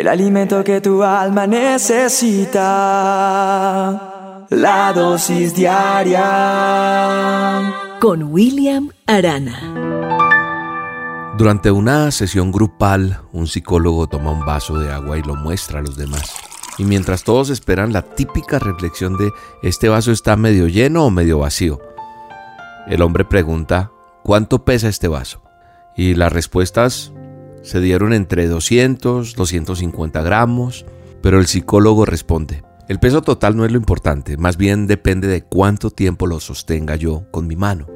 el alimento que tu alma necesita. La dosis diaria. Con William Arana. Durante una sesión grupal, un psicólogo toma un vaso de agua y lo muestra a los demás. Y mientras todos esperan la típica reflexión de ¿este vaso está medio lleno o medio vacío? El hombre pregunta ¿cuánto pesa este vaso? Y las respuestas se dieron entre 200, 250 gramos, pero el psicólogo responde el peso total no es lo importante, más bien depende de cuánto tiempo lo sostenga yo con mi mano.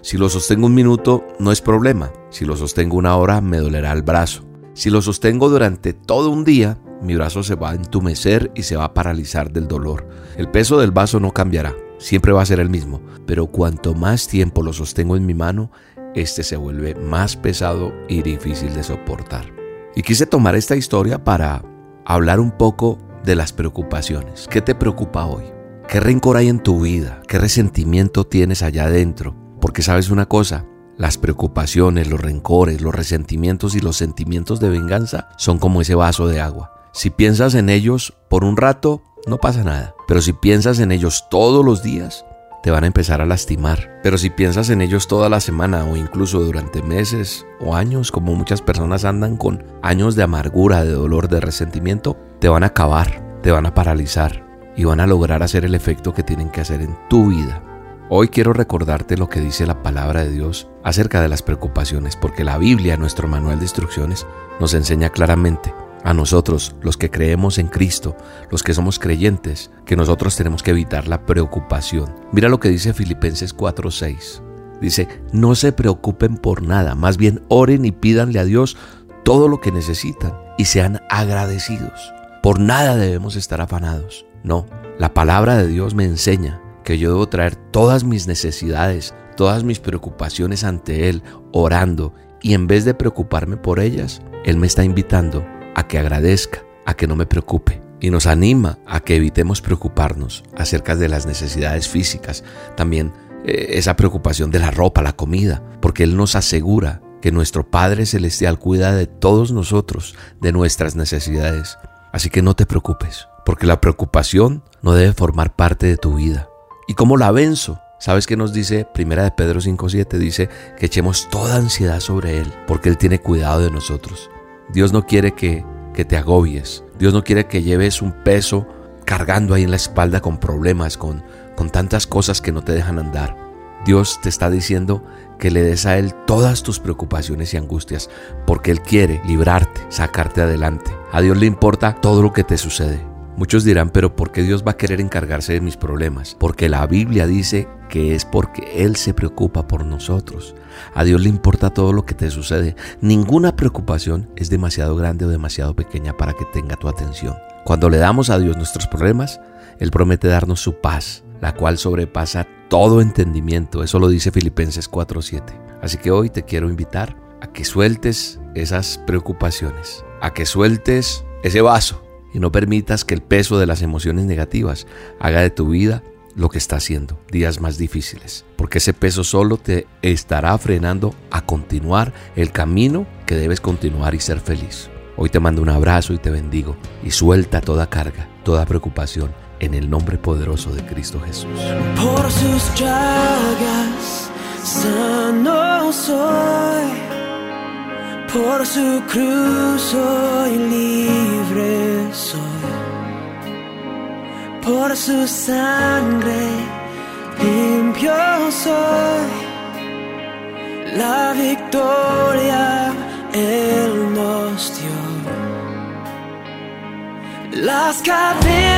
Si lo sostengo un minuto, no es problema. Si lo sostengo una hora, me dolerá el brazo. Si lo sostengo durante todo un día, mi brazo se va a entumecer y se va a paralizar del dolor. El peso del vaso no cambiará, siempre va a ser el mismo, pero cuanto más tiempo lo sostengo en mi mano, este se vuelve más pesado y difícil de soportar. Y quise tomar esta historia para hablar un poco de las preocupaciones. ¿Qué te preocupa hoy? ¿Qué rencor hay en tu vida? ¿Qué resentimiento tienes allá adentro? Porque sabes una cosa, las preocupaciones, los rencores, los resentimientos y los sentimientos de venganza son como ese vaso de agua. Si piensas en ellos por un rato, no pasa nada. Pero si piensas en ellos todos los días, te van a empezar a lastimar. Pero si piensas en ellos toda la semana o incluso durante meses o años, como muchas personas andan con años de amargura, de dolor, de resentimiento, te van a acabar, te van a paralizar y van a lograr hacer el efecto que tienen que hacer en tu vida. Hoy quiero recordarte lo que dice la palabra de Dios acerca de las preocupaciones, porque la Biblia, nuestro manual de instrucciones, nos enseña claramente a nosotros, los que creemos en Cristo, los que somos creyentes, que nosotros tenemos que evitar la preocupación. Mira lo que dice Filipenses 4:6. Dice, no se preocupen por nada, más bien oren y pídanle a Dios todo lo que necesitan y sean agradecidos. Por nada debemos estar afanados. No, la palabra de Dios me enseña que yo debo traer todas mis necesidades, todas mis preocupaciones ante Él, orando, y en vez de preocuparme por ellas, Él me está invitando a que agradezca, a que no me preocupe. Y nos anima a que evitemos preocuparnos acerca de las necesidades físicas, también eh, esa preocupación de la ropa, la comida, porque Él nos asegura que nuestro Padre Celestial cuida de todos nosotros, de nuestras necesidades. Así que no te preocupes, porque la preocupación no debe formar parte de tu vida. ¿Y cómo la venzo? ¿Sabes qué nos dice Primera de Pedro 5.7? Dice que echemos toda ansiedad sobre Él, porque Él tiene cuidado de nosotros. Dios no quiere que, que te agobies. Dios no quiere que lleves un peso cargando ahí en la espalda con problemas, con, con tantas cosas que no te dejan andar. Dios te está diciendo que le des a Él todas tus preocupaciones y angustias, porque Él quiere librarte, sacarte adelante. A Dios le importa todo lo que te sucede. Muchos dirán, pero ¿por qué Dios va a querer encargarse de mis problemas? Porque la Biblia dice que es porque Él se preocupa por nosotros. A Dios le importa todo lo que te sucede. Ninguna preocupación es demasiado grande o demasiado pequeña para que tenga tu atención. Cuando le damos a Dios nuestros problemas, Él promete darnos su paz, la cual sobrepasa todo entendimiento. Eso lo dice Filipenses 4:7. Así que hoy te quiero invitar a que sueltes esas preocupaciones, a que sueltes ese vaso y no permitas que el peso de las emociones negativas haga de tu vida lo que está haciendo, días más difíciles, porque ese peso solo te estará frenando a continuar el camino que debes continuar y ser feliz. Hoy te mando un abrazo y te bendigo y suelta toda carga, toda preocupación en el nombre poderoso de Cristo Jesús. Por sus llagas sano soy, por su cruz soy libre soy, por su sangre limpio soy, la victoria Él nos dio. Las cadenas